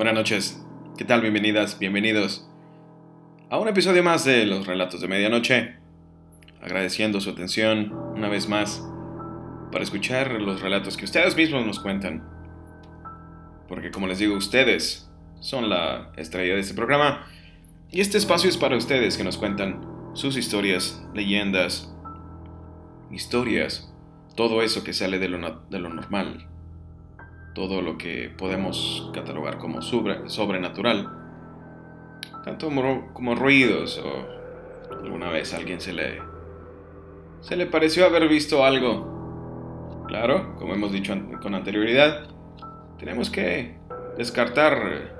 Buenas noches, ¿qué tal? Bienvenidas, bienvenidos a un episodio más de Los Relatos de Medianoche. Agradeciendo su atención una vez más para escuchar los relatos que ustedes mismos nos cuentan. Porque como les digo, ustedes son la estrella de este programa y este espacio es para ustedes que nos cuentan sus historias, leyendas, historias, todo eso que sale de lo, de lo normal, todo lo que podemos catalogar como sobrenatural, tanto como, ruidos o alguna vez a alguien se le, se le pareció haber visto algo. Claro, como hemos dicho con anterioridad, tenemos que descartar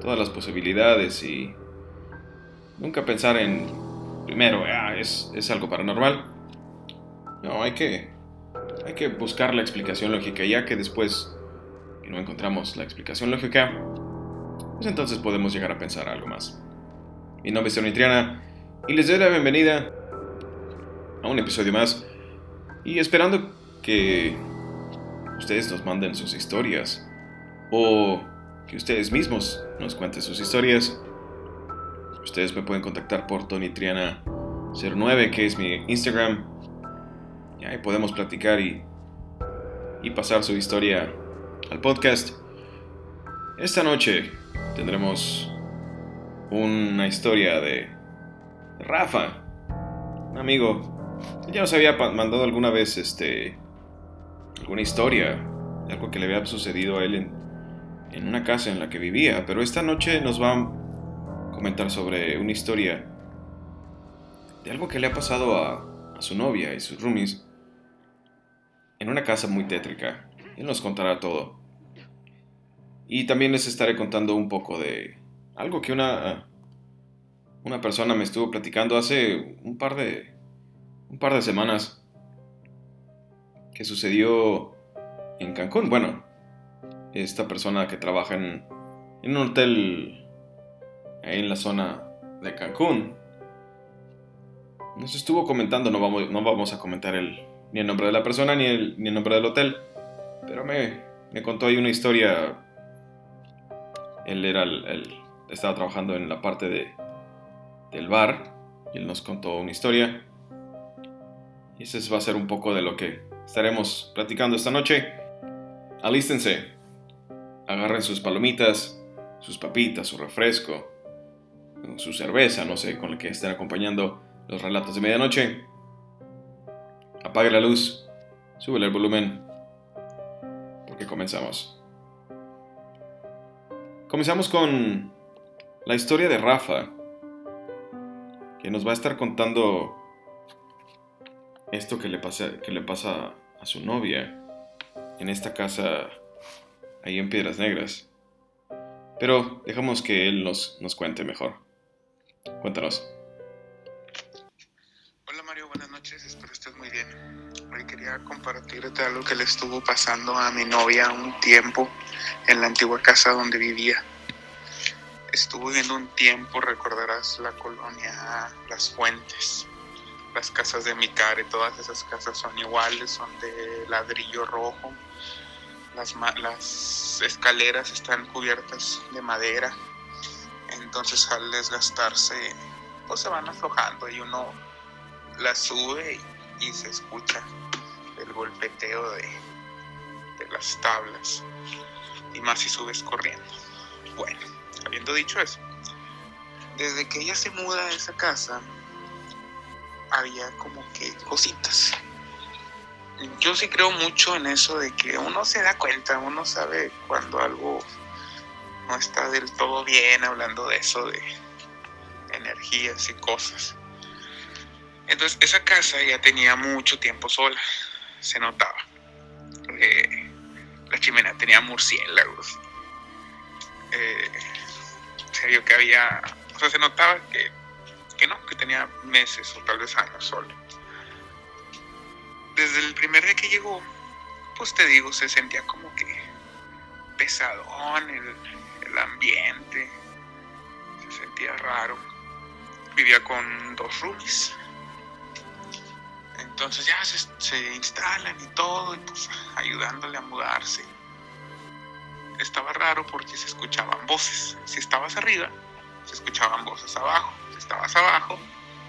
todas las posibilidades y nunca pensar en, primero, ah, es, es algo paranormal. No, hay que, hay que buscar la explicación lógica, ya que después no encontramos la explicación lógica, pues entonces podemos llegar a pensar algo más. Mi nombre es Tony Triana y les doy la bienvenida a un episodio más y esperando que ustedes nos manden sus historias o que ustedes mismos nos cuenten sus historias. Ustedes me pueden contactar por Tony Triana 09 que es mi Instagram y ahí podemos platicar y, y pasar su historia al podcast. Esta noche tendremos una historia de Rafa, un amigo. Ya nos había mandado alguna vez este alguna historia algo que le había sucedido a él en, en una casa en la que vivía, pero esta noche nos va a comentar sobre una historia de algo que le ha pasado a, a su novia y sus roomies en una casa muy tétrica. Él nos contará todo. Y también les estaré contando un poco de algo que una, una persona me estuvo platicando hace un par de, un par de semanas que sucedió en Cancún. Bueno, esta persona que trabaja en, en un hotel ahí en la zona de Cancún nos estuvo comentando, no vamos, no vamos a comentar el, ni el nombre de la persona ni el, ni el nombre del hotel, pero me, me contó ahí una historia. Él era el, estaba trabajando en la parte de, del bar y él nos contó una historia. Y ese va a ser un poco de lo que estaremos platicando esta noche. Alístense, agarren sus palomitas, sus papitas, su refresco, su cerveza, no sé, con el que estén acompañando los relatos de medianoche. Apague la luz, sube el volumen que comenzamos. Comenzamos con la historia de Rafa, que nos va a estar contando esto que le pasa, que le pasa a su novia en esta casa ahí en Piedras Negras. Pero dejamos que él nos, nos cuente mejor. Cuéntanos. Quería compartirte algo que le estuvo pasando a mi novia un tiempo en la antigua casa donde vivía. Estuvo viviendo un tiempo, recordarás la colonia Las Fuentes. Las casas de mi y todas esas casas son iguales, son de ladrillo rojo. Las, las escaleras están cubiertas de madera. Entonces al desgastarse, pues se van aflojando y uno las sube y se escucha el golpeteo de, de las tablas y más si subes corriendo. Bueno, habiendo dicho eso, desde que ella se muda a esa casa, había como que cositas. Yo sí creo mucho en eso de que uno se da cuenta, uno sabe cuando algo no está del todo bien, hablando de eso, de energías y cosas. Entonces, esa casa ya tenía mucho tiempo sola se notaba. Eh, la chimenea tenía murciélagos. Eh, se vio que había, o sea, se notaba que, que no, que tenía meses o tal vez años solo. Desde el primer día que llegó, pues te digo, se sentía como que pesadón el, el ambiente, se sentía raro. Vivía con dos roomies entonces ya se, instalan y todo, pues ayudándole a mudarse. estaba raro porque se escuchaban voces. Si estabas arriba, se escuchaban voces abajo. Si estabas abajo,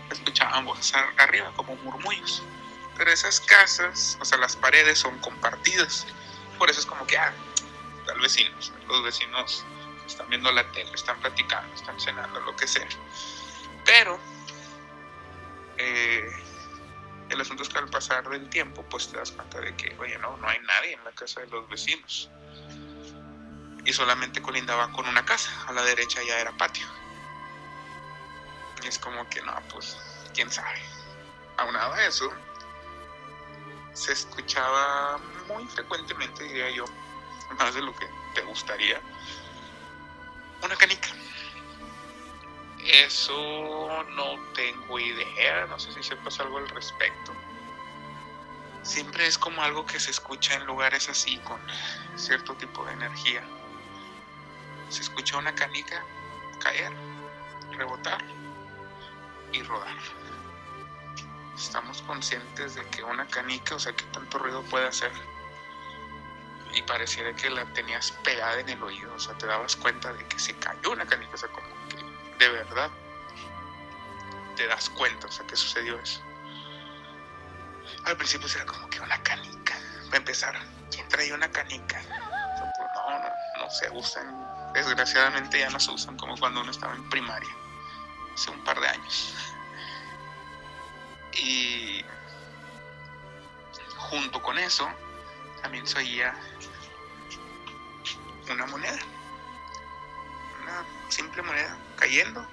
se escuchaban voces arriba, como murmullos. Pero esas casas, o sea, las paredes son compartidas. Por eso es como que, ah, tal vecinos, los vecinos están viendo la tele, están platicando, están cenando, lo que sea. Pero eh, el asunto es que al pasar del tiempo, pues te das cuenta de que, oye, no, no hay nadie en la casa de los vecinos. Y solamente colindaban con una casa, a la derecha ya era patio. Y es como que, no, pues, quién sabe. Aunado a eso, se escuchaba muy frecuentemente, diría yo, más de lo que te gustaría, una canica. Eso no tengo idea, no sé si sepas algo al respecto. Siempre es como algo que se escucha en lugares así, con cierto tipo de energía. Se escucha una canica caer, rebotar y rodar. Estamos conscientes de que una canica, o sea, que tanto ruido puede hacer. Y pareciera que la tenías pegada en el oído, o sea, te dabas cuenta de que se cayó una canica, o sea, como de verdad te das cuenta, o sea, que sucedió eso. Al principio era como que una canica. Para empezar, ¿quién traía una canica? Pues, no, no, no se usan. Desgraciadamente ya no se usan como cuando uno estaba en primaria, hace un par de años. Y junto con eso, también se oía una moneda simple moneda cayendo,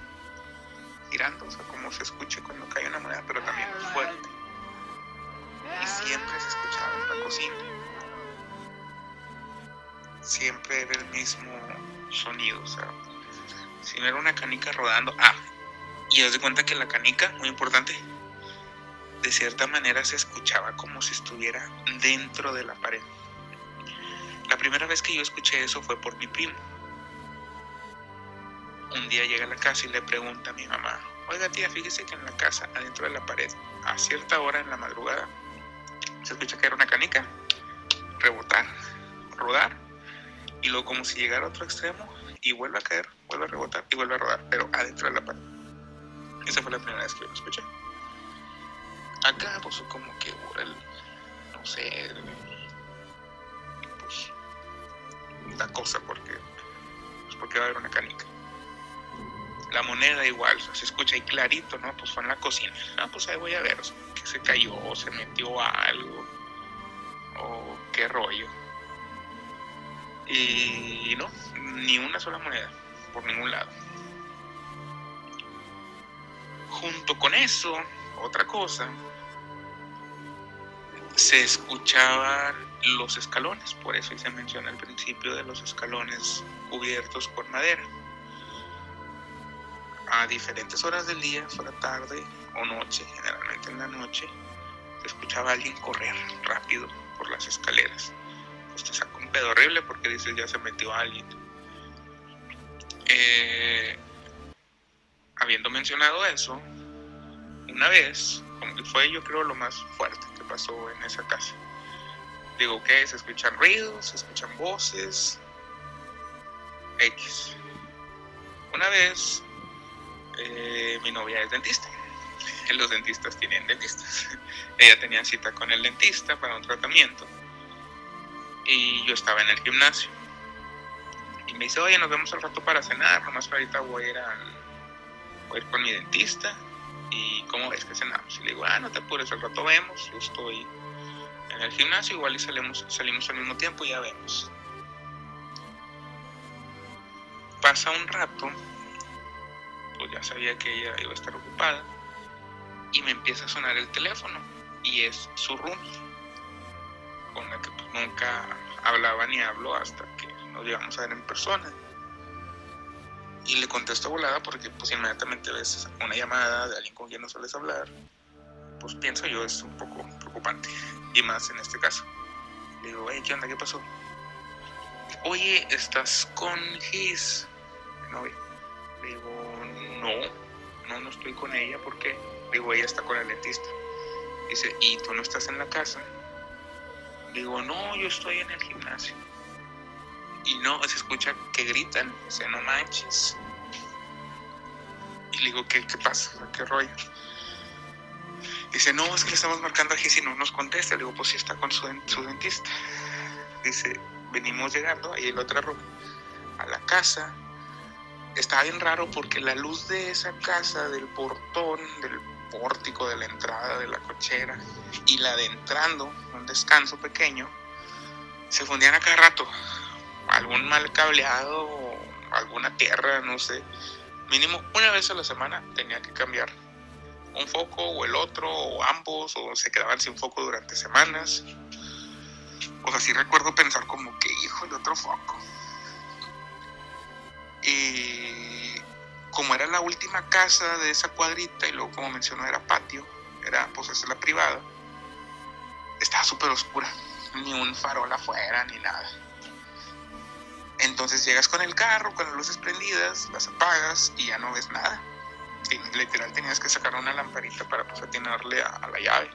girando, o sea, como se escucha cuando cae una moneda, pero también fuerte. Y siempre se escuchaba en la cocina. Siempre era el mismo sonido, o sea, si no era una canica rodando. Ah, y haz de cuenta que la canica, muy importante, de cierta manera se escuchaba como si estuviera dentro de la pared. La primera vez que yo escuché eso fue por mi primo un día llega a la casa y le pregunta a mi mamá, oiga tía, fíjese que en la casa, adentro de la pared, a cierta hora en la madrugada, se escucha caer una canica, rebotar, rodar, y luego como si llegara a otro extremo y vuelve a caer, vuelve a rebotar y vuelve a rodar, pero adentro de la pared. Esa fue la primera vez que lo escuché. Acá, pues como que el, no sé, pues, la cosa, porque, pues porque va a haber una canica la moneda igual, se escucha ahí clarito, ¿no? Pues fue en la cocina. Ah, pues ahí voy a ver, que se cayó, o se metió algo, o qué rollo. Y no, ni una sola moneda, por ningún lado. Junto con eso, otra cosa, se escuchaban los escalones, por eso se menciona al principio de los escalones cubiertos por madera a diferentes horas del día, fuera tarde o noche, generalmente en la noche, se escuchaba a alguien correr rápido por las escaleras. Pues te saca un pedo horrible porque dices ya se metió alguien. Eh, habiendo mencionado eso, una vez, fue yo creo lo más fuerte que pasó en esa casa. Digo que se escuchan ruidos, se escuchan voces, X. Una vez eh, mi novia es dentista. Los dentistas tienen dentistas. Ella tenía cita con el dentista para un tratamiento y yo estaba en el gimnasio. Y me dice, oye, nos vemos al rato para cenar, nomás ahorita voy a ir, voy a ir con mi dentista. ¿Y cómo ves que cenamos? Y le digo, ah, no te apures, al rato vemos, yo estoy en el gimnasio, igual y salimos, salimos al mismo tiempo y ya vemos. Pasa un rato pues ya sabía que ella iba a estar ocupada. Y me empieza a sonar el teléfono y es su room, con la que pues, nunca hablaba ni hablo hasta que nos llegamos a ver en persona. Y le contesto volada porque pues inmediatamente ves una llamada de alguien con quien no sueles hablar, pues pienso yo es un poco preocupante. Y más en este caso. Digo, hey, ¿qué onda? ¿Qué pasó? Oye, ¿estás con Gis? No, le digo, no, no, no estoy con ella porque, digo, ella está con el dentista. Dice, ¿y tú no estás en la casa? Digo, no, yo estoy en el gimnasio. Y no, se escucha que gritan, dice, no manches. Y le digo, ¿qué, pasa? ¿Qué rollo? Dice, no, es que le estamos marcando a Jessy y no nos contesta. Le digo, pues sí, está con su, su dentista. Dice, venimos llegando, ahí en la otra ropa, a la casa. Estaba bien raro porque la luz de esa casa, del portón, del pórtico, de la entrada, de la cochera, y la de entrando, un descanso pequeño, se fundían a cada rato. Algún mal cableado, alguna tierra, no sé. Mínimo una vez a la semana tenía que cambiar un foco o el otro, o ambos, o se quedaban sin foco durante semanas. O sea, sí recuerdo pensar como que, hijo, de otro foco. Y como era la última casa de esa cuadrita, y luego como mencionó era patio, era pues esa es la privada, estaba súper oscura, ni un farol afuera, ni nada. Entonces llegas con el carro, con las luces prendidas, las apagas y ya no ves nada. literal tenías que sacar una lamparita para pues atinarle a, la llave,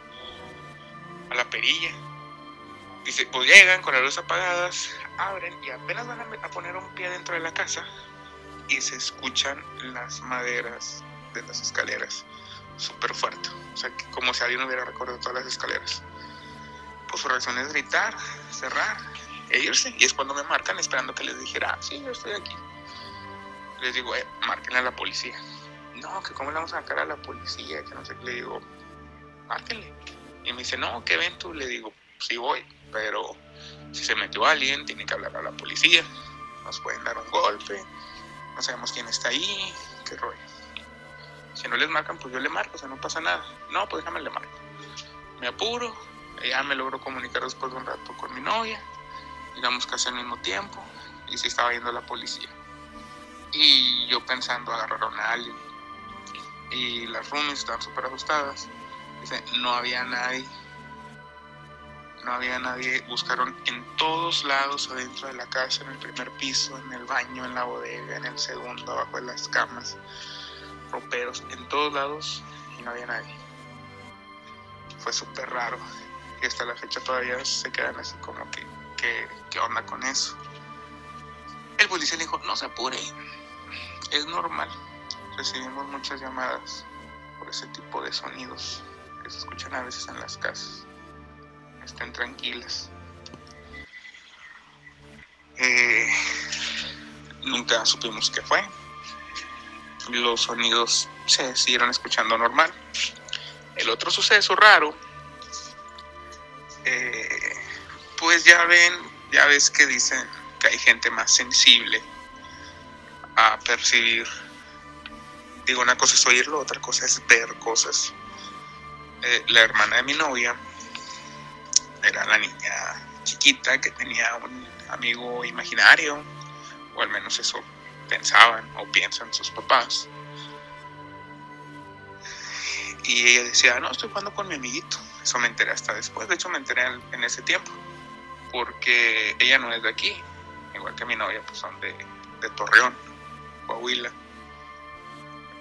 a la perilla. Dice, pues llegan con las luces apagadas, abren y apenas van a, poner un pie dentro de la casa y se escuchan las maderas de las escaleras súper fuerte. O sea, que como si alguien hubiera recorrido todas las escaleras. Pues su reacción es gritar, cerrar e irse. Y es cuando me marcan esperando que les dijera, ah, sí, yo estoy aquí. Les digo, eh, márquenle a la policía. No, que cómo le vamos a sacar a la policía, que no sé qué. Le digo, márquenle. Y me dice, no, ¿qué ven tú? Le digo, sí voy, pero si se metió alguien, tiene que hablar a la policía. Nos pueden dar un golpe, no sabemos quién está ahí, qué rollo. Si no les marcan, pues yo le marco, o sea, no pasa nada. No, pues déjame le marco. Me apuro, ya me logro comunicar después de un rato con mi novia, digamos casi al mismo tiempo, y se estaba yendo la policía. Y yo pensando, agarraron a alguien. Y las roomies estaban súper asustadas. Dice, no había nadie no había nadie, buscaron en todos lados adentro de la casa, en el primer piso, en el baño, en la bodega, en el segundo, abajo de las camas, roperos, en todos lados y no había nadie. Fue súper raro y hasta la fecha todavía se quedan así como que, ¿qué onda con eso? El policía le dijo, no se apure, es normal, recibimos muchas llamadas por ese tipo de sonidos que se escuchan a veces en las casas estén tranquilas. Eh, nunca supimos qué fue. Los sonidos se siguieron escuchando normal. El otro suceso raro, eh, pues ya ven, ya ves que dicen que hay gente más sensible a percibir. Digo, una cosa es oírlo, otra cosa es ver cosas. Eh, la hermana de mi novia era la niña chiquita que tenía un amigo imaginario, o al menos eso pensaban o piensan sus papás. Y ella decía, no, estoy jugando con mi amiguito. Eso me enteré hasta después, de hecho me enteré en ese tiempo, porque ella no es de aquí, igual que mi novia, pues son de, Torreón, Coahuila.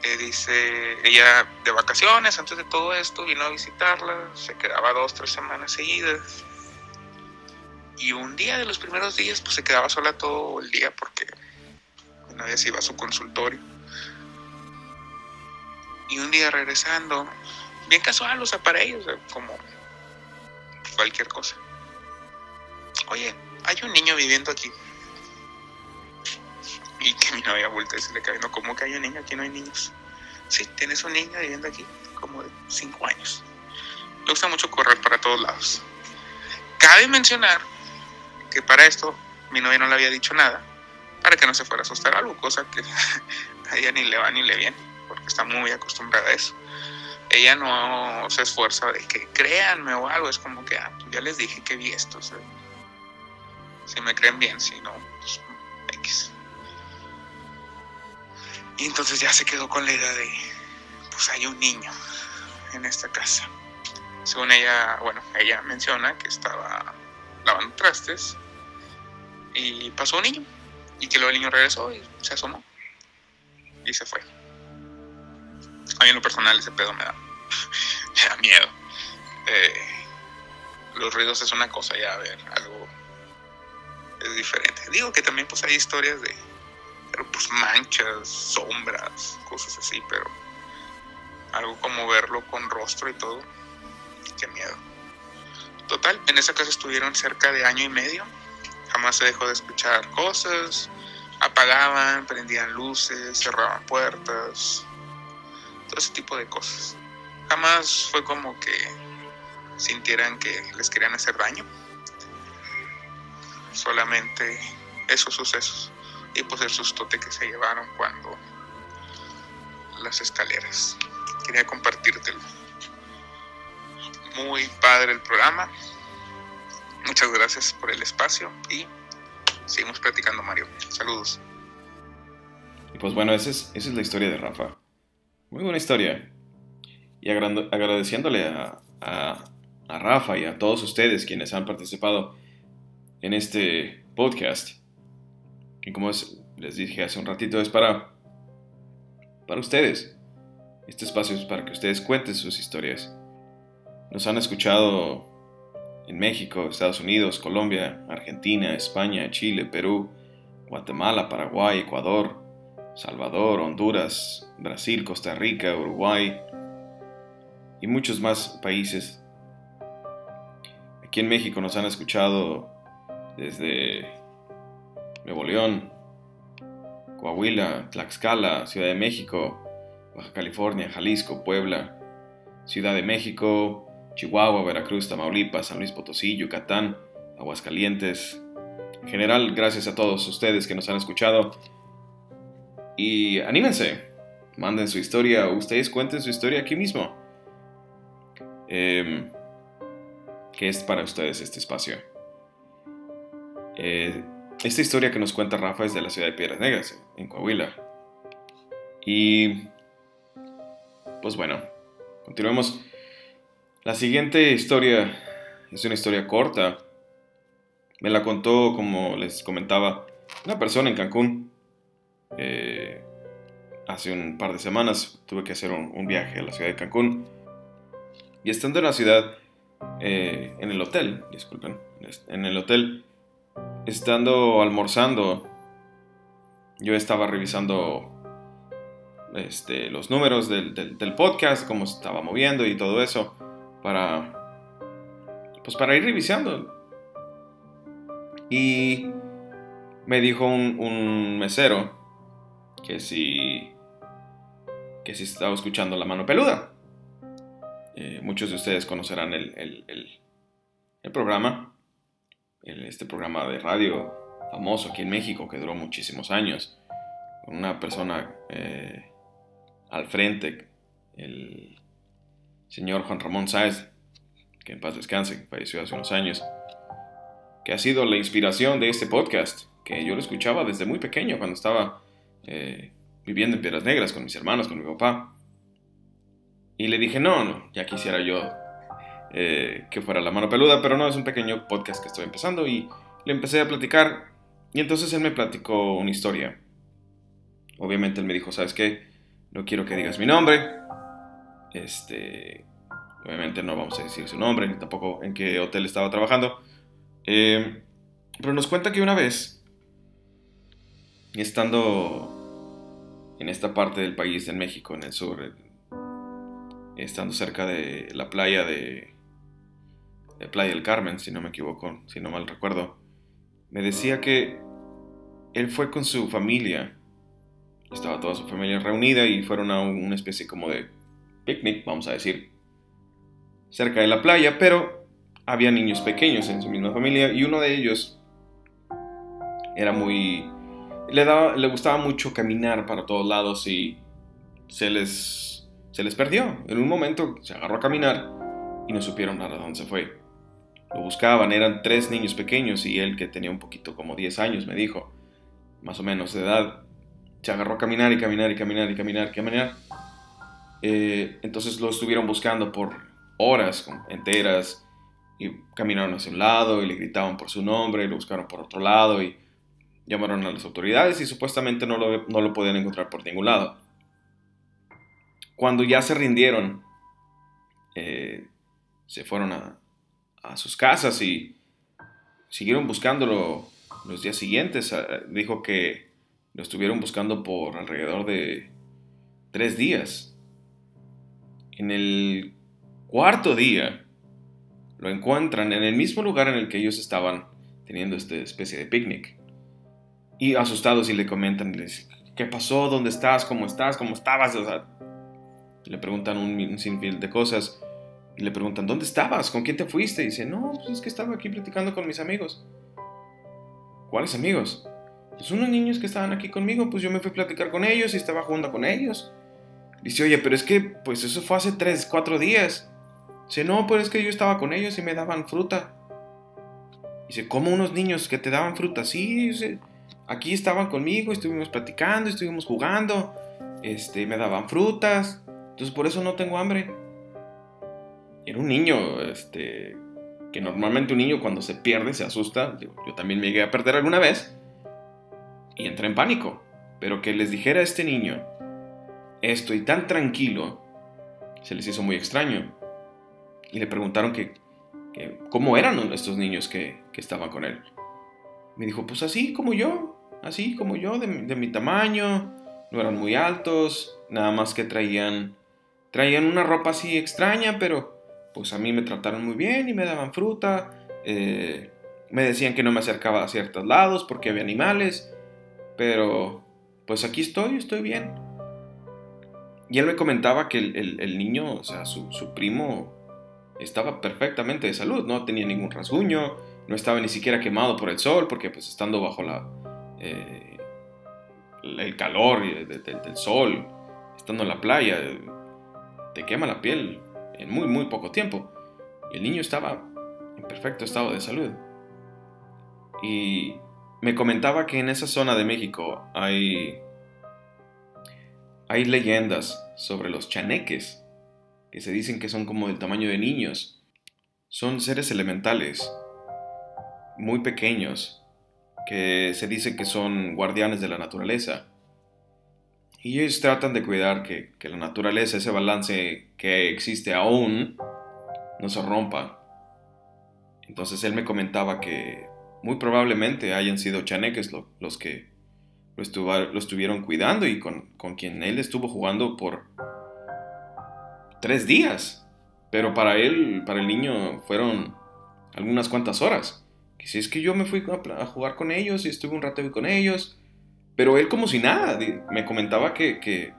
Eh, dice, ella de vacaciones, antes de todo esto, vino a visitarla, se quedaba dos, tres semanas seguidas. Y un día de los primeros días, pues se quedaba sola todo el día porque nadie se iba a su consultorio. Y un día regresando, bien casual, o sea, para ellos, como cualquier cosa. Oye, hay un niño viviendo aquí. Y que mi novia vuelta y se le cae, no, ¿cómo que hay un niño? Aquí no hay niños. Sí, tienes un niño viviendo aquí, como de 5 años. Le gusta mucho correr para todos lados. Cabe mencionar que para esto mi novia no le había dicho nada, para que no se fuera a asustar algo, cosa que a ella ni le va ni le viene, porque está muy acostumbrada a eso. Ella no se esfuerza de que créanme o algo, es como que ah, pues ya les dije que vi esto. si me creen bien, si no, pues X. Y entonces ya se quedó con la idea de, pues hay un niño en esta casa. Según ella, bueno, ella menciona que estaba lavando trastes y pasó un niño. Y que luego el niño regresó y se asomó. Y se fue. A mí en lo personal ese pedo me da, me da miedo. Eh, los ruidos es una cosa ya, a ver, algo es diferente. Digo que también pues hay historias de pues manchas, sombras, cosas así, pero algo como verlo con rostro y todo, qué miedo. Total, en esa casa estuvieron cerca de año y medio, jamás se dejó de escuchar cosas, apagaban, prendían luces, cerraban puertas, todo ese tipo de cosas. Jamás fue como que sintieran que les querían hacer daño. Solamente esos sucesos y pues el sustote que se llevaron cuando las escaleras. Quería compartírtelo. Muy padre el programa. Muchas gracias por el espacio y seguimos platicando, Mario. Saludos. Y pues bueno, esa es, esa es la historia de Rafa. Muy buena historia. Y agradeciéndole a, a, a Rafa y a todos ustedes quienes han participado en este podcast. Y como les dije hace un ratito, es para, para ustedes. Este espacio es para que ustedes cuenten sus historias. Nos han escuchado en México, Estados Unidos, Colombia, Argentina, España, Chile, Perú, Guatemala, Paraguay, Ecuador, Salvador, Honduras, Brasil, Costa Rica, Uruguay y muchos más países. Aquí en México nos han escuchado desde Nuevo León, Coahuila, Tlaxcala, Ciudad de México, Baja California, Jalisco, Puebla, Ciudad de México, Chihuahua, Veracruz, Tamaulipas, San Luis Potosí, Yucatán, Aguascalientes. En general, gracias a todos ustedes que nos han escuchado. Y anímense, manden su historia, ustedes cuenten su historia aquí mismo. Eh, que es para ustedes este espacio. Eh, esta historia que nos cuenta Rafa es de la ciudad de Piedras Negras, en Coahuila. Y pues bueno, continuemos. La siguiente historia es una historia corta. Me la contó, como les comentaba, una persona en Cancún. Eh, hace un par de semanas tuve que hacer un, viaje a la ciudad de Cancún. Y estando en la ciudad, eh, en el hotel, disculpen, en el hotel, estando almorzando, yo estaba revisando este, los números del, podcast, cómo se estaba moviendo y todo eso, para, pues para ir revisando. Y me dijo un, mesero que si, que si estaba escuchando La Mano Peluda. Eh, muchos de ustedes conocerán el, el programa este programa de radio famoso aquí en México que duró muchísimos años, con una persona eh, al frente, el señor Juan Ramón Sáez, que en paz descanse, falleció hace unos años, que ha sido la inspiración de este podcast, que yo lo escuchaba desde muy pequeño, cuando estaba eh, viviendo en Piedras Negras con mis hermanos, con mi papá. Y le dije, no, no, ya quisiera yo eh, que fuera la mano peluda, pero no, es un pequeño podcast que estoy empezando y le empecé a platicar y entonces él me platicó una historia. Obviamente él me dijo, ¿sabes qué? No quiero que digas mi nombre. Este, obviamente no vamos a decir su nombre, ni tampoco en qué hotel estaba trabajando. Eh, pero nos cuenta que una vez, estando en esta parte del país, en México, en el sur, estando cerca de la playa de de Playa del Carmen, si no me equivoco, si no mal recuerdo, me decía que él fue con su familia, estaba toda su familia reunida y fueron a una especie como de picnic, vamos a decir, cerca de la playa, pero había niños pequeños en su misma familia y uno de ellos era muy... Le, daba, le gustaba mucho caminar para todos lados y se les, se les perdió. En un momento se agarró a caminar y no supieron a dónde se fue. Lo buscaban, eran tres niños pequeños y él que tenía un poquito como 10 años, me dijo, más o menos de edad, se agarró a caminar y caminar y caminar y caminar y caminar. Eh, entonces lo estuvieron buscando por horas enteras y caminaron hacia un lado y le gritaban por su nombre y lo buscaron por otro lado y llamaron a las autoridades y supuestamente no lo, no lo podían encontrar por ningún lado. Cuando ya se rindieron, eh, se fueron a, a sus casas y siguieron buscándolo los días siguientes. Ah, dijo que lo estuvieron buscando por alrededor de tres días. En el cuarto día lo encuentran en el mismo lugar en el que ellos estaban teniendo esta especie de picnic. Y asustados y le comentan, ¿qué pasó? ¿Dónde estás? ¿Cómo estás? ¿Cómo estabas? le preguntan un, sinfín de cosas. Y le preguntan, ¿dónde estabas? ¿Con quién te fuiste? Y dice, no, pues es que estaba aquí platicando con mis amigos. ¿Cuáles amigos? Pues unos niños que estaban aquí conmigo, pues yo me fui a platicar con ellos y estaba jugando con ellos. Dice, oye, pero es que, pues eso fue hace 3, 4 días. Dice, no, pero es que yo estaba con ellos y me daban fruta. Dice, ¿cómo unos niños que te daban fruta? Sí, aquí estaban conmigo, estuvimos platicando, estuvimos jugando, este, me daban frutas, entonces por eso no tengo hambre. Era un niño, este, que normalmente un niño cuando se pierde se asusta. Yo, también me llegué a perder alguna vez y entré en pánico. Pero que les dijera este niño, estoy tan tranquilo, se les hizo muy extraño. Y le preguntaron que, cómo eran estos niños que, estaban con él. Me dijo, pues así como yo, así como yo, de, de, mi tamaño, no eran muy altos, nada más que traían, traían una ropa así extraña, pero pues a mí me trataron muy bien y me daban fruta. Eh, me decían que no me acercaba a ciertos lados porque había animales. Pero pues aquí estoy, estoy bien. Y él me comentaba que el, niño, o sea, su, primo, estaba perfectamente de salud, no tenía ningún rasguño, no estaba ni siquiera quemado por el sol, porque pues estando bajo la, eh, el calor del sol, estando en la playa, te quema la piel en muy, muy poco tiempo. Y el niño estaba en perfecto estado de salud. Y me comentaba que en esa zona de México hay, hay leyendas sobre los chaneques, que se dicen que son como del tamaño de niños. Son seres elementales, muy pequeños, que se dice que son guardianes de la naturaleza y ellos tratan de cuidar que, la naturaleza, ese balance que existe aún, no se rompa. Entonces él me comentaba que muy probablemente hayan sido chaneques los que lo, estuvieron cuidando y con, quien él estuvo jugando por tres días. Pero para él, para el niño, fueron algunas cuantas horas. Que si es que yo me fui a, jugar con ellos y estuve un rato con ellos, pero él como si nada, me comentaba que,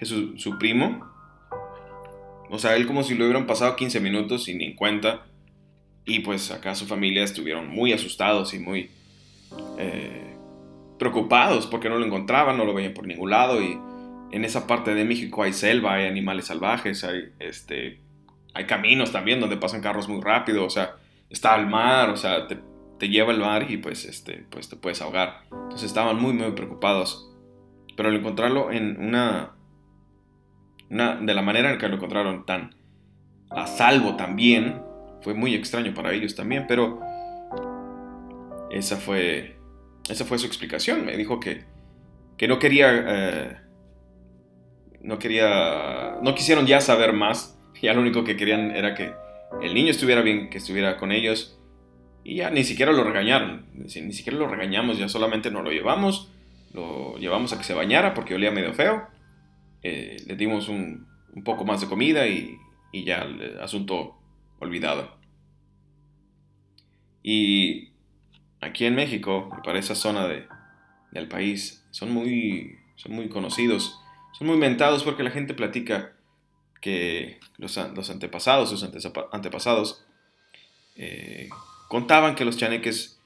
su, primo, o sea, él como si lo hubieran pasado 15 minutos sin ni cuenta. Y pues acá su familia estuvieron muy asustados y muy eh, preocupados porque no lo encontraban, no lo veían por ningún lado. Y en esa parte de México hay selva, hay animales salvajes, hay, este, hay caminos también donde pasan carros muy rápido, o sea, está el mar, o sea, te, te lleva al mar y pues, este, pues te puedes ahogar. Entonces estaban muy, muy preocupados. Pero al encontrarlo en una, una de la manera en que lo encontraron tan a salvo también, fue muy extraño para ellos también, pero esa fue, esa fue su explicación. Me dijo que, que no quería, eh, no quería, no quisieron ya saber más. Ya lo único que querían era que el niño estuviera bien, que estuviera con ellos y ya ni siquiera lo regañaron, ni siquiera lo regañamos, ya solamente nos lo llevamos, lo llevamos a que se bañara porque olía medio feo, eh, le dimos un, poco más de comida y, ya el asunto olvidado. Y aquí en México, para esa zona del país, son muy, son muy conocidos, son muy mentados porque la gente platica que los, los antepasados, sus antepasados, eh, Contaban que los chaneques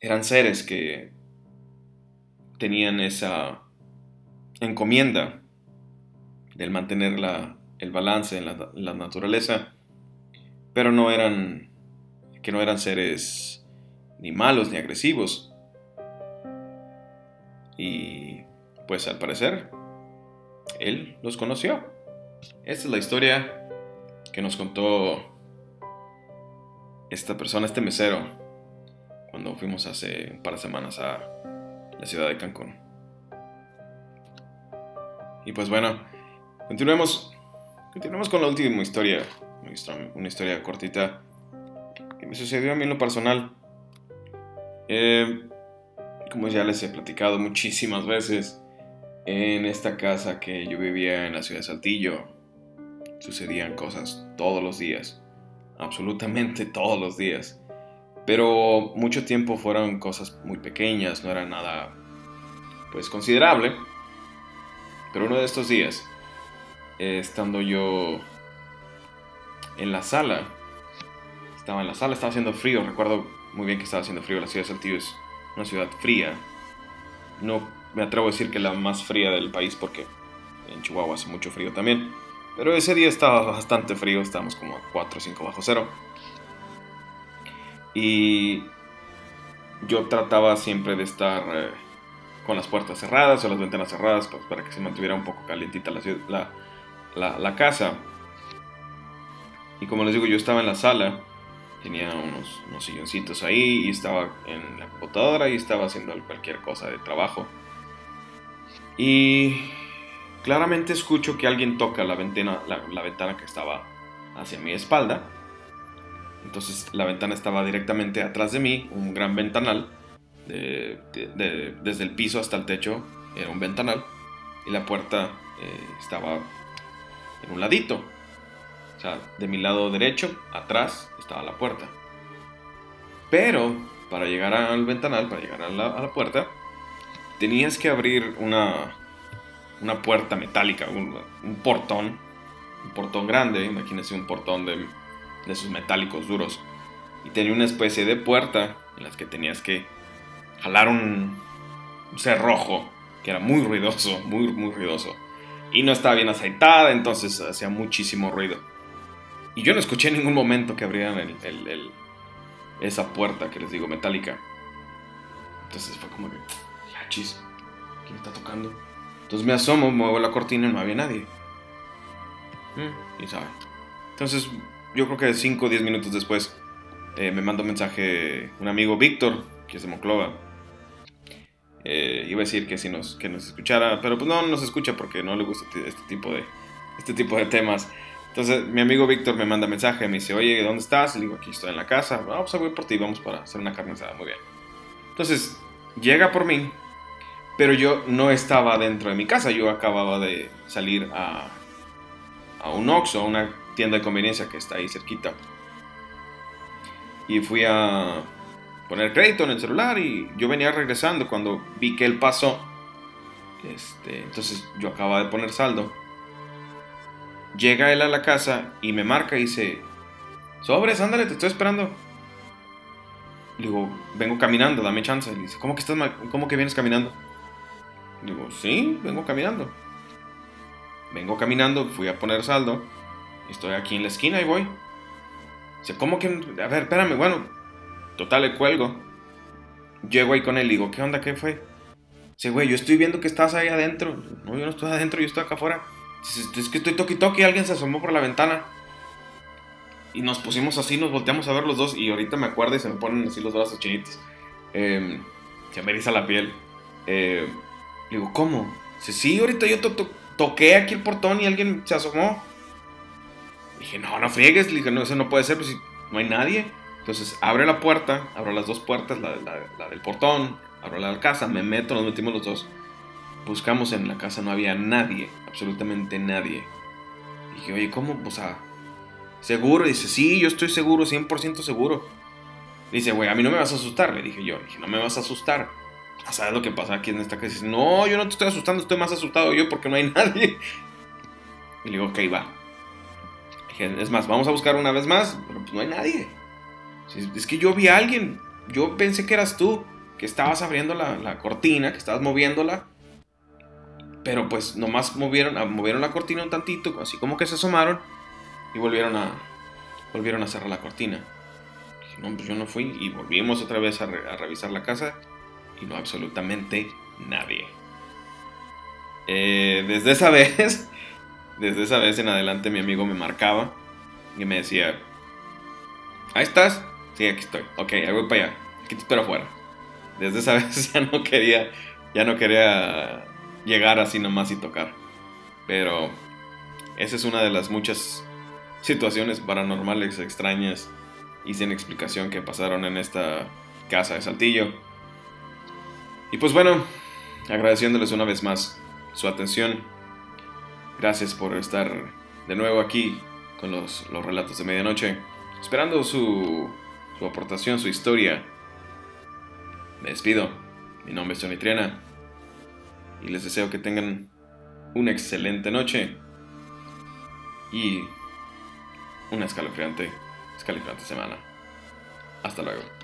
eran seres que tenían esa encomienda del mantener el balance en la, naturaleza, pero no eran que no eran seres ni malos ni agresivos. Y pues al parecer él los conoció. Esta es la historia que nos contó esta persona, este mesero, cuando fuimos hace un par de semanas a la ciudad de Cancún. Y pues bueno, continuemos, continuemos con la última historia, una historia cortita que me sucedió a mí en lo personal. Eh, como ya les he platicado muchísimas veces, en esta casa que yo vivía en la ciudad de Saltillo, sucedían cosas todos los días, absolutamente todos los días. Pero mucho tiempo fueron cosas muy pequeñas, no era nada pues considerable. Pero uno de estos días, eh, estando yo en la sala, estaba en la sala, estaba haciendo frío, recuerdo muy bien que estaba haciendo frío, la ciudad de Saltillo es una ciudad fría. No me atrevo a decir que la más fría del país porque en Chihuahua hace mucho frío también. Pero ese día estaba bastante frío, estábamos como a 4 o 5 bajo cero. Y yo trataba siempre de estar eh, con las puertas cerradas o las ventanas cerradas pues, para que se mantuviera un poco calientita la, la, la, casa. Y como les digo, yo estaba en la sala, tenía unos, unos silloncitos ahí y estaba en la computadora y estaba haciendo cualquier cosa de trabajo. Y claramente escucho que alguien toca la ventana, la, ventana que estaba hacia mi espalda. Entonces la ventana estaba directamente atrás de mí, un gran ventanal. desde el piso hasta el techo era un ventanal. Y la puerta eh, estaba en un ladito. O sea, de mi lado derecho, atrás, estaba la puerta. Pero para llegar al ventanal, para llegar a la puerta, tenías que abrir una, una puerta metálica, un, portón, un portón grande, imagínense un portón de, de esos metálicos duros. Y tenía una especie de puerta en las que tenías que jalar un, cerrojo que era muy ruidoso, muy, muy ruidoso. Y no estaba bien aceitada, entonces hacía muchísimo ruido. Y yo no escuché en ningún momento que abrieran esa puerta que les digo metálica. Entonces fue como que chis, ¿quién está tocando? Entonces me asomo, muevo la cortina y no había nadie. Mm, y sabe. Entonces, yo creo que 5 o 10 minutos después eh, me manda un mensaje un amigo Víctor, que es de Moclova. Eh, iba a decir que si nos, que nos escuchara, pero pues no nos escucha porque no le gusta este, este tipo de, este tipo de temas. Entonces mi amigo Víctor me manda mensaje, me dice, oye, ¿dónde estás? Le digo, aquí estoy en la casa. Vamos a voy por ti, vamos para hacer una carne asada. Muy bien. Entonces llega por mí, pero yo no estaba dentro de mi casa, yo acababa de salir a, a un Oxxo, a una tienda de conveniencia que está ahí cerquita. Y fui a poner crédito en el celular y yo venía regresando cuando vi que él pasó. Este, entonces yo acababa de poner saldo. Llega él a la casa y me marca y dice, sobres, ándale, te estoy esperando. Le digo, vengo caminando, dame chance. Le dice, ¿cómo que, estás, cómo que vienes caminando? Digo, sí, vengo caminando. Vengo caminando, fui a poner saldo. Estoy aquí en la esquina y voy. Dice, ¿cómo que? A ver, espérame, bueno. Total, le cuelgo. Llego ahí con él y digo, ¿qué onda? ¿Qué fue? Dice, güey, yo estoy viendo que estás ahí adentro. No, yo no estoy adentro, yo estoy acá afuera. Dice, es que estoy toque y alguien se asomó por la ventana. Y nos pusimos así, nos volteamos a ver los dos. Y ahorita me acuerdo y se me ponen así los brazos chinitos. Eh, se me eriza la piel. Eh, digo, ¿cómo? Dice, sí, ahorita yo toqué aquí el portón y alguien se asomó. Dije, no, no friegues. Le dije, no, eso no puede ser, pues no hay nadie. Entonces abre la puerta, abro las dos puertas, la, del portón, abro la de la casa, me meto, nos metimos los dos. Buscamos en la casa, no había nadie, absolutamente nadie. Dije, oye, ¿cómo? O sea, ¿seguro? Dice, sí, yo estoy seguro, 100% seguro. Dice, güey, a mí no me vas a asustar, le dije yo. Le dije, no me vas a asustar. ¿Sabes lo que pasa aquí en esta? Dice, no, yo no te estoy asustando, estoy más asustado yo porque no hay nadie. Y le digo, ok, va. Es más, vamos a buscar una vez más, pero pues no hay nadie. Es que yo vi a alguien, yo pensé que eras tú, que estabas abriendo la, cortina, que estabas moviéndola. Pero pues nomás movieron, ah, movieron la cortina un tantito, así como que se asomaron y volvieron a, volvieron a cerrar la cortina. Dije, no, pues yo no fui y volvimos otra vez a, a revisar la casa y no absolutamente nadie. Eh, desde esa vez, desde esa vez en adelante mi amigo me marcaba y me decía, ahí estás, sí, aquí estoy, ok, ahí voy para allá, aquí te espero afuera. Desde esa vez ya no quería, ya no quería llegar así nomás y tocar. Pero esa es una de las muchas situaciones paranormales extrañas y sin explicación que pasaron en esta casa de Saltillo. Y pues bueno, agradeciéndoles una vez más su atención. Gracias por estar de nuevo aquí con los, los relatos de medianoche. Esperando su, su aportación, su historia. Me despido. Mi nombre es Tony. Y les deseo que tengan una excelente noche. Y una escalofriante, escalofriante semana. Hasta luego.